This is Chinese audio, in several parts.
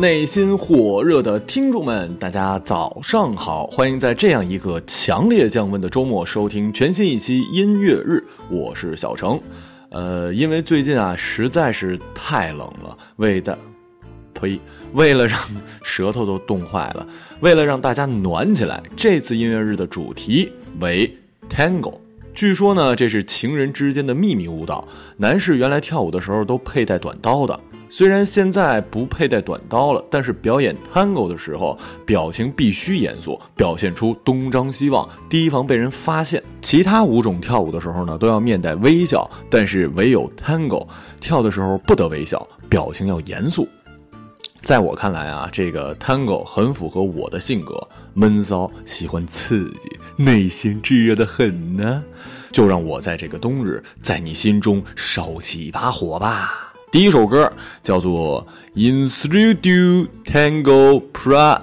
内心火热的听众们，大家早上好！欢迎在这样一个强烈降温的周末收听全新一期音乐日，我是小程。呃，因为最近啊实在是太冷了，为的，呸，为了让舌头都冻坏了，为了让大家暖起来，这次音乐日的主题为 Tango。据说呢，这是情人之间的秘密舞蹈，男士原来跳舞的时候都佩戴短刀的。虽然现在不佩戴短刀了，但是表演 tango 的时候，表情必须严肃，表现出东张西望，提防被人发现。其他舞种跳舞的时候呢，都要面带微笑，但是唯有 tango 跳的时候不得微笑，表情要严肃。在我看来啊，这个 tango 很符合我的性格，闷骚，喜欢刺激，内心炙热的很呢。就让我在这个冬日，在你心中烧起一把火吧。第一首歌叫做《In Studio Tango Private》，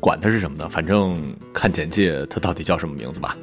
管它是什么呢，反正看简介，它到底叫什么名字吧。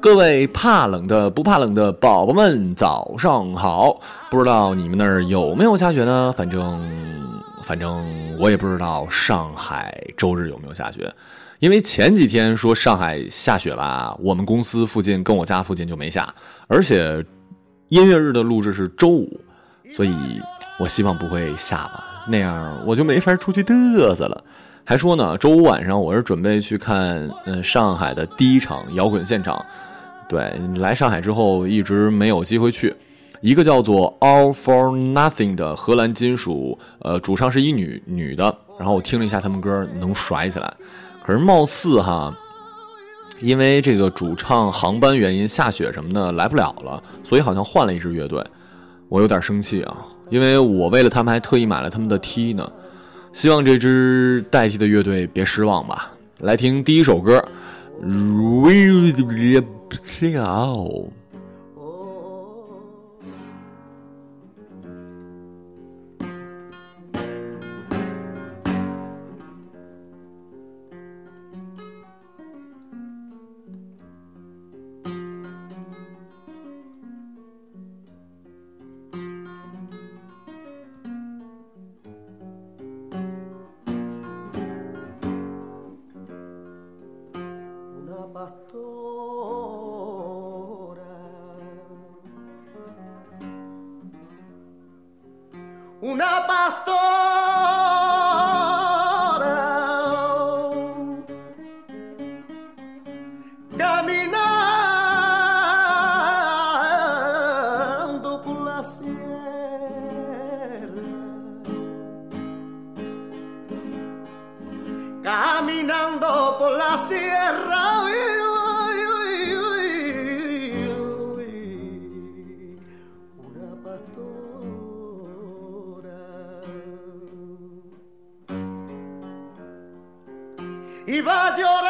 各位怕冷的不怕冷的宝宝们，早上好！不知道你们那儿有没有下雪呢？反正，反正我也不知道上海周日有没有下雪，因为前几天说上海下雪吧，我们公司附近跟我家附近就没下，而且音乐日的录制是周五，所以我希望不会下吧，那样我就没法出去嘚瑟了。还说呢，周五晚上我是准备去看嗯上海的第一场摇滚现场。对，来上海之后一直没有机会去。一个叫做 All for Nothing 的荷兰金属，呃，主唱是一女女的。然后我听了一下他们歌，能甩起来。可是貌似哈，因为这个主唱航班原因，下雪什么的来不了了，所以好像换了一支乐队。我有点生气啊，因为我为了他们还特意买了他们的 T 呢。希望这支代替的乐队别失望吧。来听第一首歌。really clear. y va a.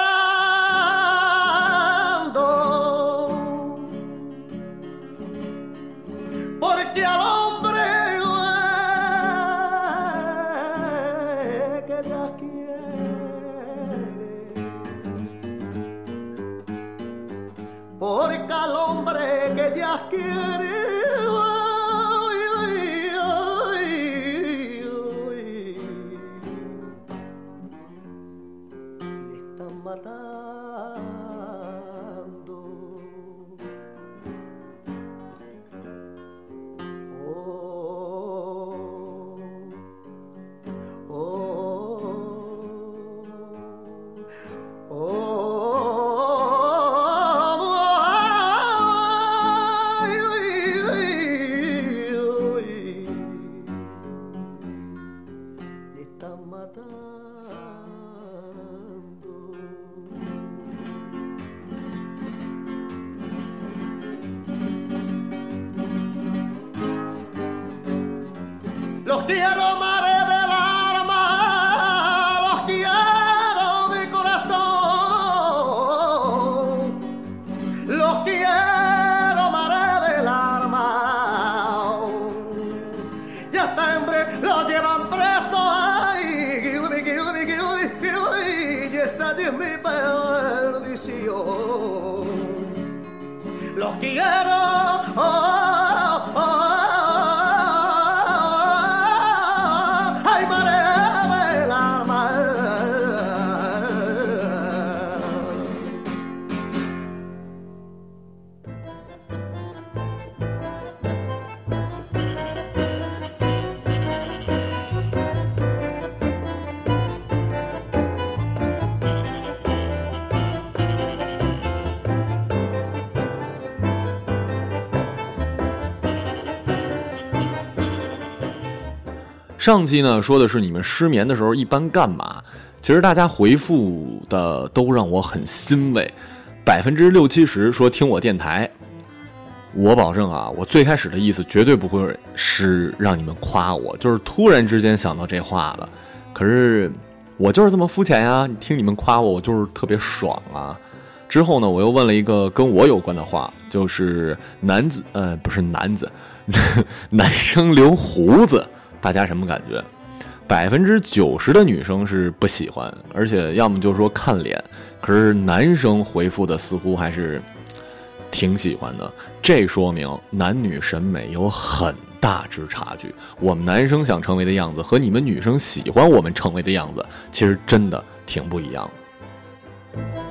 上期呢说的是你们失眠的时候一般干嘛？其实大家回复的都让我很欣慰，百分之六七十说听我电台。我保证啊，我最开始的意思绝对不会是让你们夸我，就是突然之间想到这话了。可是我就是这么肤浅呀，听你们夸我，我就是特别爽啊。之后呢，我又问了一个跟我有关的话，就是男子呃不是男子，男生留胡子，大家什么感觉？百分之九十的女生是不喜欢，而且要么就说看脸，可是男生回复的似乎还是挺喜欢的，这说明男女审美有很大之差距。我们男生想成为的样子和你们女生喜欢我们成为的样子，其实真的挺不一样的。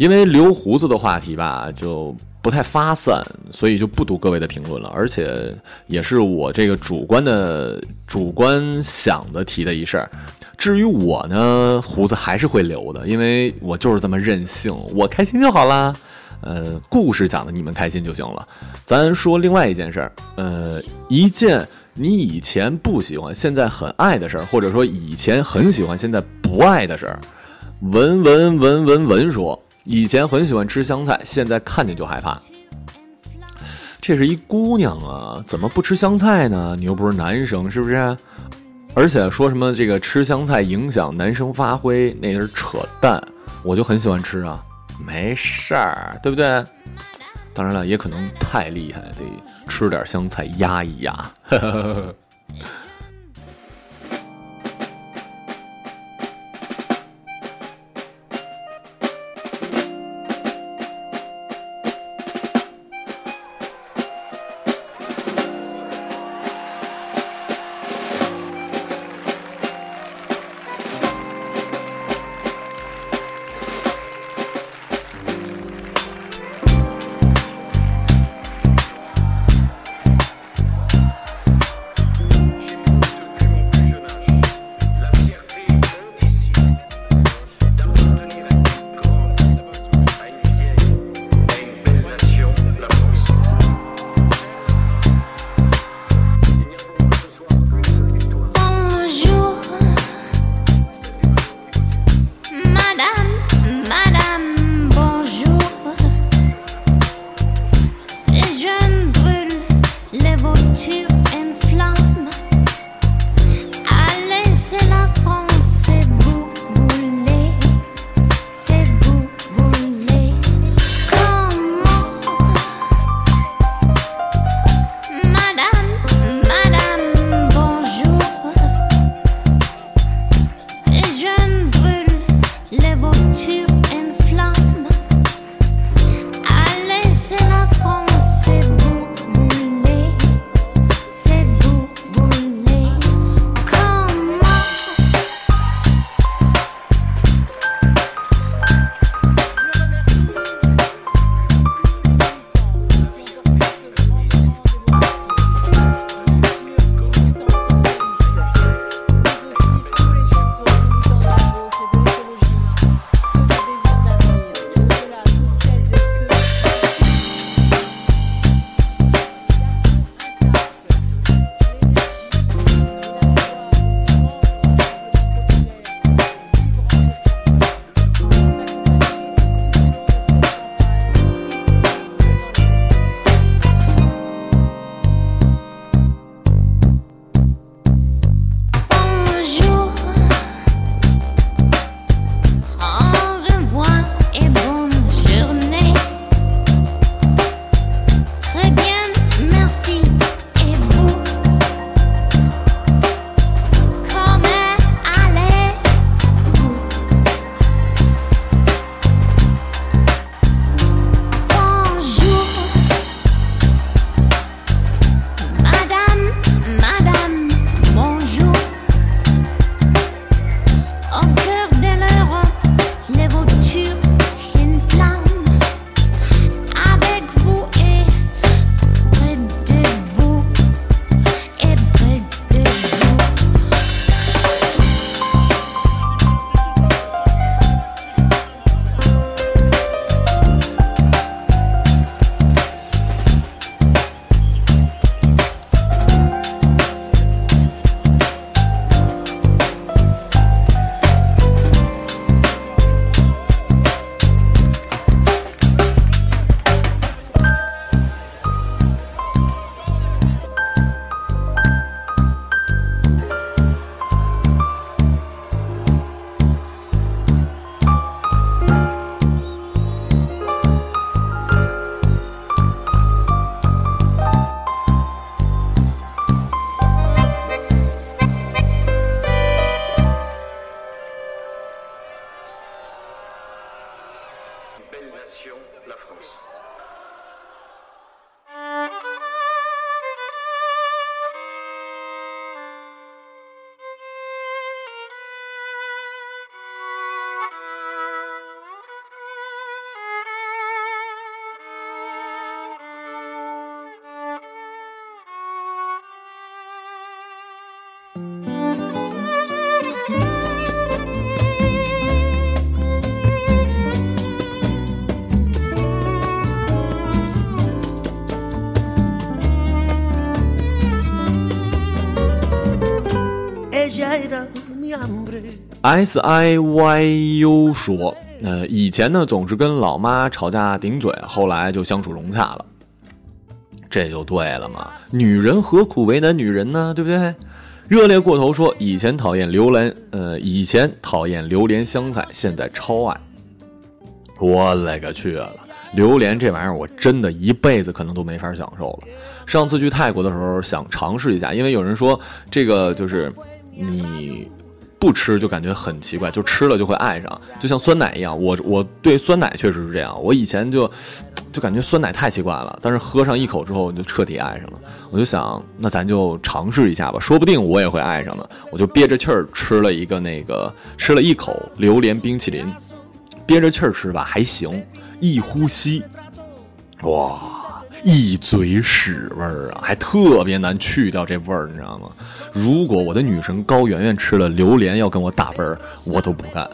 因为留胡子的话题吧，就不太发散，所以就不读各位的评论了。而且也是我这个主观的主观想的提的一事儿。至于我呢，胡子还是会留的，因为我就是这么任性，我开心就好啦。呃，故事讲的你们开心就行了。咱说另外一件事儿，呃，一件你以前不喜欢，现在很爱的事儿，或者说以前很喜欢，现在不爱的事儿。文文文文文说。以前很喜欢吃香菜，现在看见就害怕。这是一姑娘啊，怎么不吃香菜呢？你又不是男生，是不是？而且说什么这个吃香菜影响男生发挥，那是扯淡。我就很喜欢吃啊，没事儿，对不对？当然了，也可能太厉害，得吃点香菜压一压。la S I Y U 说，呃，以前呢总是跟老妈吵架顶嘴，后来就相处融洽了。这就对了嘛，女人何苦为难女人呢？对不对？热烈过头说，以前讨厌榴莲，呃，以前讨厌榴莲香菜，现在超爱。我勒个去了！榴莲这玩意儿，我真的一辈子可能都没法享受了。上次去泰国的时候，想尝试一下，因为有人说这个就是你不吃就感觉很奇怪，就吃了就会爱上，就像酸奶一样。我我对酸奶确实是这样，我以前就就感觉酸奶太奇怪了，但是喝上一口之后就彻底爱上了。我就想，那咱就尝试一下吧，说不定我也会爱上的。我就憋着气儿吃了一个那个，吃了一口榴莲冰淇淋，憋着气儿吃吧还行，一呼吸，哇！一嘴屎味儿啊，还特别难去掉这味儿，你知道吗？如果我的女神高圆圆吃了榴莲要跟我打啵儿，我都不干。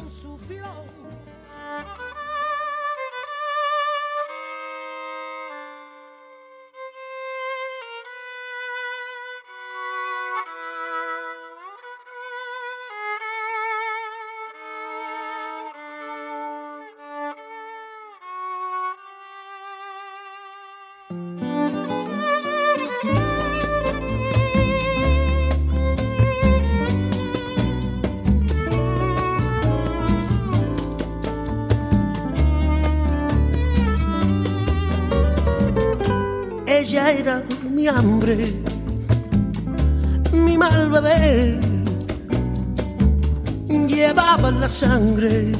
Sangre,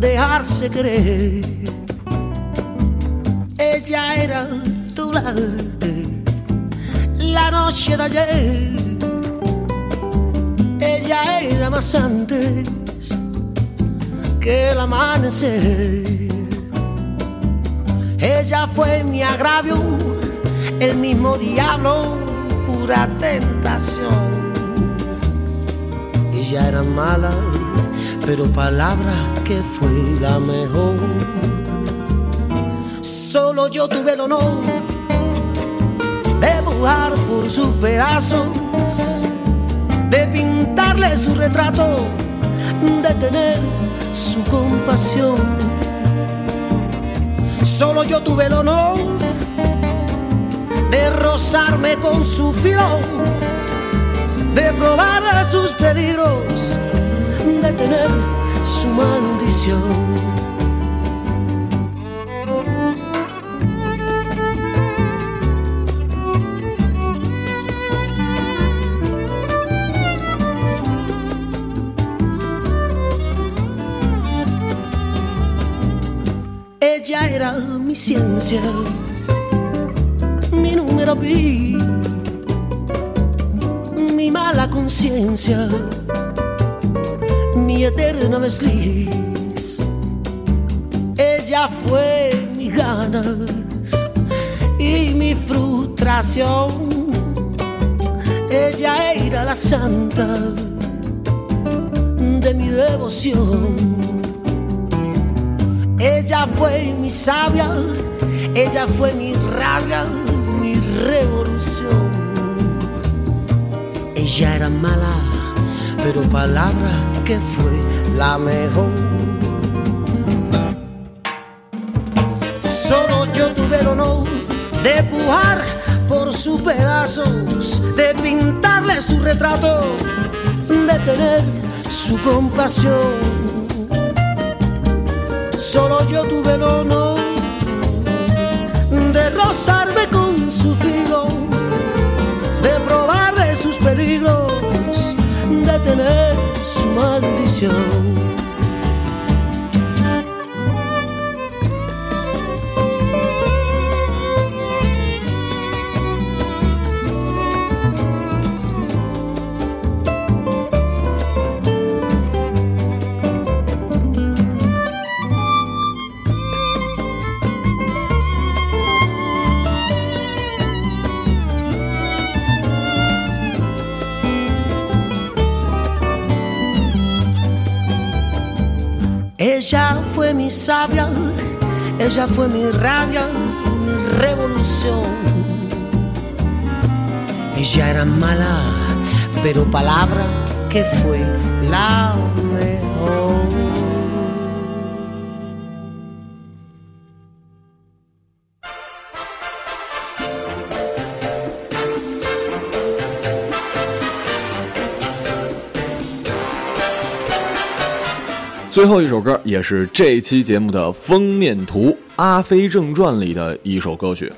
dejarse querer. Ella era tu arte, la noche de ayer. Ella era más antes que el amanecer. Ella fue mi agravio, el mismo diablo, pura tentación. Ella era mala, pero palabra que fue la mejor. Solo yo tuve el honor de bujar por sus pedazos, de pintarle su retrato, de tener su compasión. Solo yo tuve el honor de rozarme con su filo, de probar de sus peligros, de tener su maldición. Ella era mi ciencia, mi número pi, mala conciencia, mi eterna desliz. Ella fue mi ganas y mi frustración. Ella era la santa de mi devoción. Ella fue mi sabia, ella fue mi rabia, mi revolución. Ella era mala, pero palabra que fue la mejor. Solo yo tuve el honor de pujar por sus pedazos, de pintarle su retrato, de tener su compasión solo yo tuve el honor de rozarme con show. Mi sabia, ella fue mi rabia, mi revolución. Ella era mala, pero palabra que fue la 最后一首歌也是这期节目的封面图，《阿飞正传》里的一首歌曲，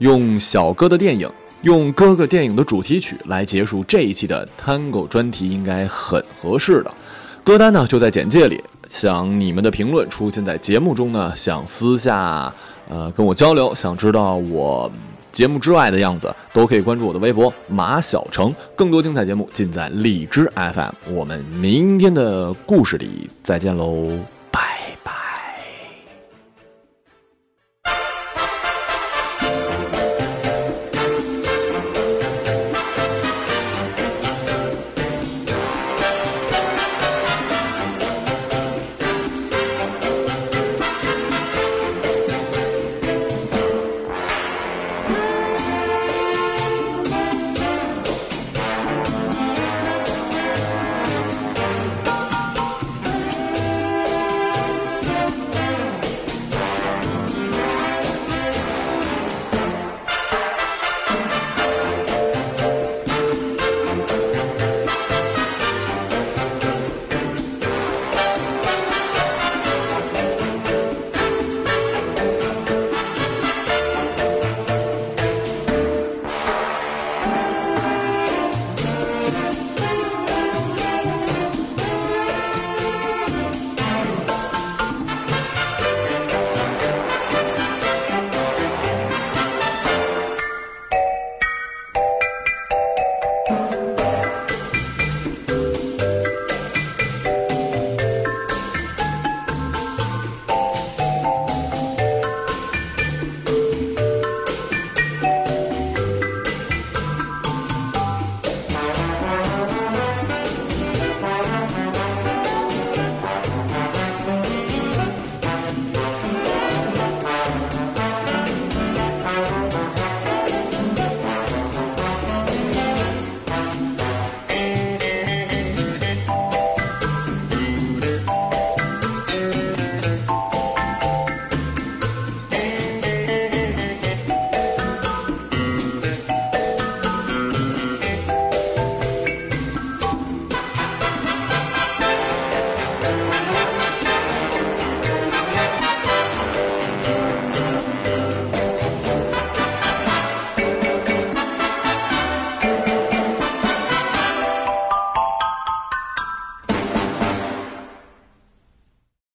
用小哥的电影。用哥哥电影的主题曲来结束这一期的 Tango 专题，应该很合适的。歌单呢就在简介里，想你们的评论出现在节目中呢，想私下呃跟我交流，想知道我节目之外的样子，都可以关注我的微博马小成。更多精彩节目尽在荔枝 FM。我们明天的故事里再见喽。